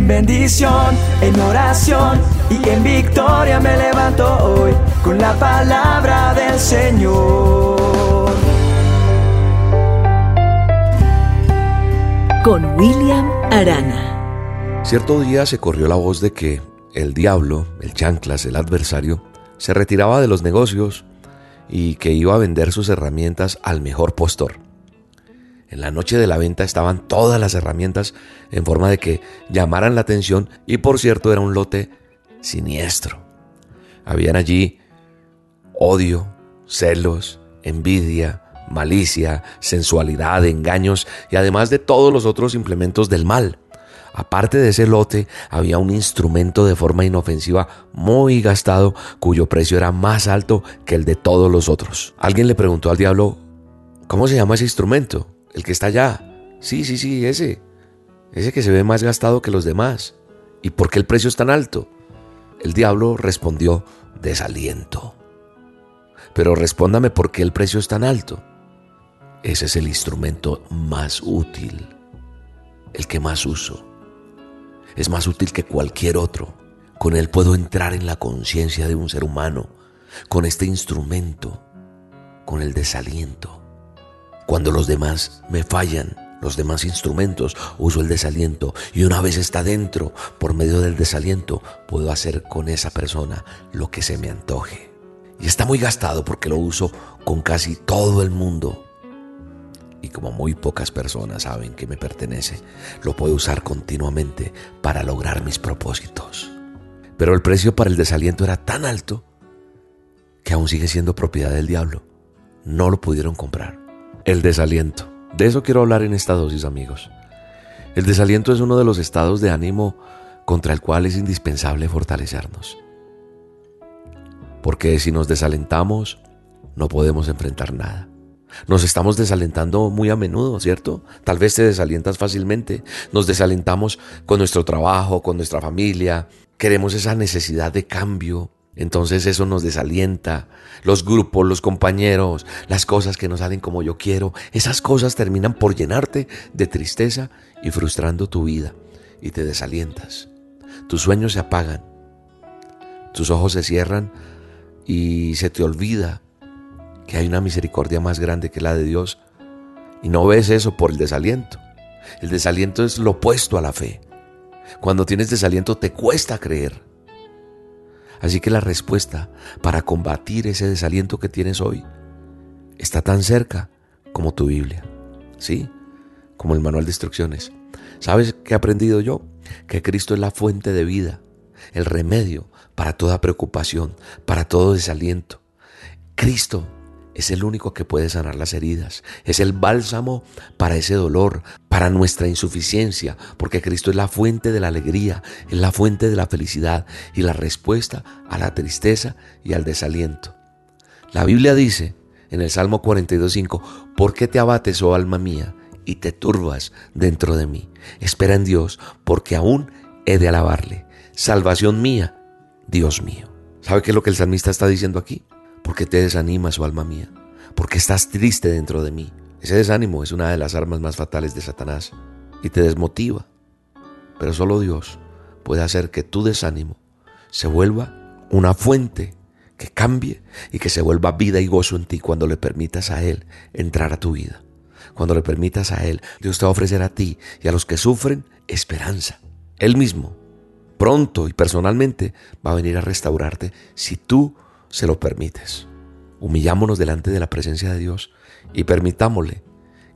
En bendición, en oración y en victoria me levanto hoy con la palabra del Señor. Con William Arana. Cierto día se corrió la voz de que el diablo, el chanclas, el adversario, se retiraba de los negocios y que iba a vender sus herramientas al mejor postor. En la noche de la venta estaban todas las herramientas en forma de que llamaran la atención y por cierto era un lote siniestro. Habían allí odio, celos, envidia, malicia, sensualidad, engaños y además de todos los otros implementos del mal. Aparte de ese lote, había un instrumento de forma inofensiva muy gastado cuyo precio era más alto que el de todos los otros. Alguien le preguntó al diablo, ¿cómo se llama ese instrumento? El que está allá. Sí, sí, sí, ese. Ese que se ve más gastado que los demás. ¿Y por qué el precio es tan alto? El diablo respondió, desaliento. Pero respóndame por qué el precio es tan alto. Ese es el instrumento más útil, el que más uso es más útil que cualquier otro. Con él puedo entrar en la conciencia de un ser humano, con este instrumento, con el desaliento. Cuando los demás me fallan, los demás instrumentos, uso el desaliento y una vez está dentro, por medio del desaliento, puedo hacer con esa persona lo que se me antoje. Y está muy gastado porque lo uso con casi todo el mundo y como muy pocas personas saben que me pertenece, lo puedo usar continuamente para lograr mis propósitos. Pero el precio para el desaliento era tan alto que aún sigue siendo propiedad del diablo. No lo pudieron comprar. El desaliento. De eso quiero hablar en esta dosis, amigos. El desaliento es uno de los estados de ánimo contra el cual es indispensable fortalecernos. Porque si nos desalentamos, no podemos enfrentar nada. Nos estamos desalentando muy a menudo, ¿cierto? Tal vez te desalientas fácilmente. Nos desalentamos con nuestro trabajo, con nuestra familia. Queremos esa necesidad de cambio. Entonces eso nos desalienta. Los grupos, los compañeros, las cosas que no salen como yo quiero, esas cosas terminan por llenarte de tristeza y frustrando tu vida. Y te desalientas. Tus sueños se apagan. Tus ojos se cierran y se te olvida que hay una misericordia más grande que la de Dios. Y no ves eso por el desaliento. El desaliento es lo opuesto a la fe. Cuando tienes desaliento te cuesta creer. Así que la respuesta para combatir ese desaliento que tienes hoy está tan cerca como tu Biblia. ¿Sí? Como el manual de instrucciones. ¿Sabes qué he aprendido yo? Que Cristo es la fuente de vida, el remedio para toda preocupación, para todo desaliento. Cristo es el único que puede sanar las heridas, es el bálsamo para ese dolor, para nuestra insuficiencia, porque Cristo es la fuente de la alegría, es la fuente de la felicidad y la respuesta a la tristeza y al desaliento. La Biblia dice en el Salmo 42.5, ¿por qué te abates, oh alma mía, y te turbas dentro de mí? Espera en Dios, porque aún he de alabarle. Salvación mía, Dios mío. ¿Sabe qué es lo que el salmista está diciendo aquí? ¿Por qué te desanimas, oh alma mía? ¿Por qué estás triste dentro de mí? Ese desánimo es una de las armas más fatales de Satanás y te desmotiva. Pero solo Dios puede hacer que tu desánimo se vuelva una fuente que cambie y que se vuelva vida y gozo en ti cuando le permitas a Él entrar a tu vida. Cuando le permitas a Él, Dios te va a ofrecer a ti y a los que sufren esperanza. Él mismo, pronto y personalmente, va a venir a restaurarte si tú se lo permites. Humillámonos delante de la presencia de Dios y permitámosle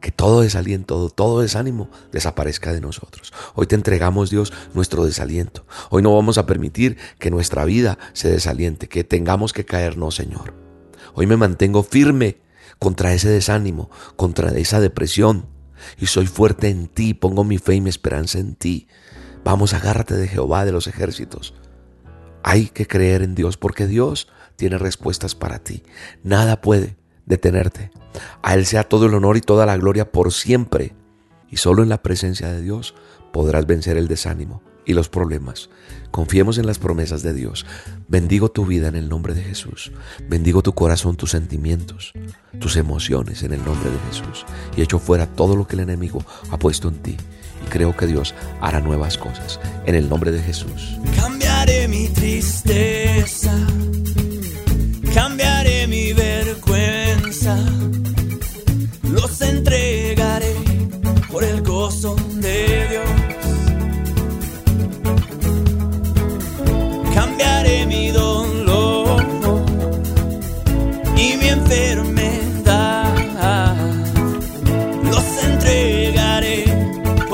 que todo desaliento, todo desánimo desaparezca de nosotros. Hoy te entregamos, Dios, nuestro desaliento. Hoy no vamos a permitir que nuestra vida se desaliente, que tengamos que caernos, Señor. Hoy me mantengo firme contra ese desánimo, contra esa depresión. Y soy fuerte en ti, pongo mi fe y mi esperanza en ti. Vamos, agárrate de Jehová de los ejércitos. Hay que creer en Dios porque Dios tiene respuestas para ti. Nada puede detenerte. A Él sea todo el honor y toda la gloria por siempre. Y solo en la presencia de Dios podrás vencer el desánimo y los problemas. Confiemos en las promesas de Dios. Bendigo tu vida en el nombre de Jesús. Bendigo tu corazón, tus sentimientos, tus emociones en el nombre de Jesús. Y echo fuera todo lo que el enemigo ha puesto en ti. Y creo que Dios hará nuevas cosas en el nombre de Jesús. Cambiaré mi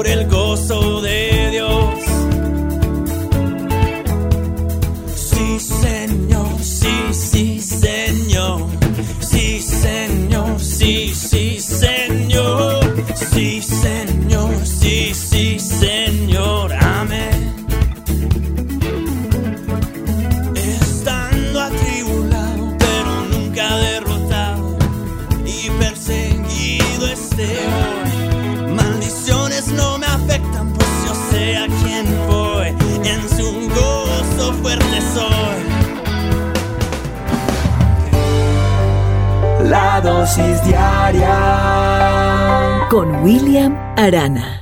por el gozo de Dios. Sí, Señor, sí, sí, Señor. Sí, Señor, sí, Señor. fuerte soy. La dosis diaria con William Arana.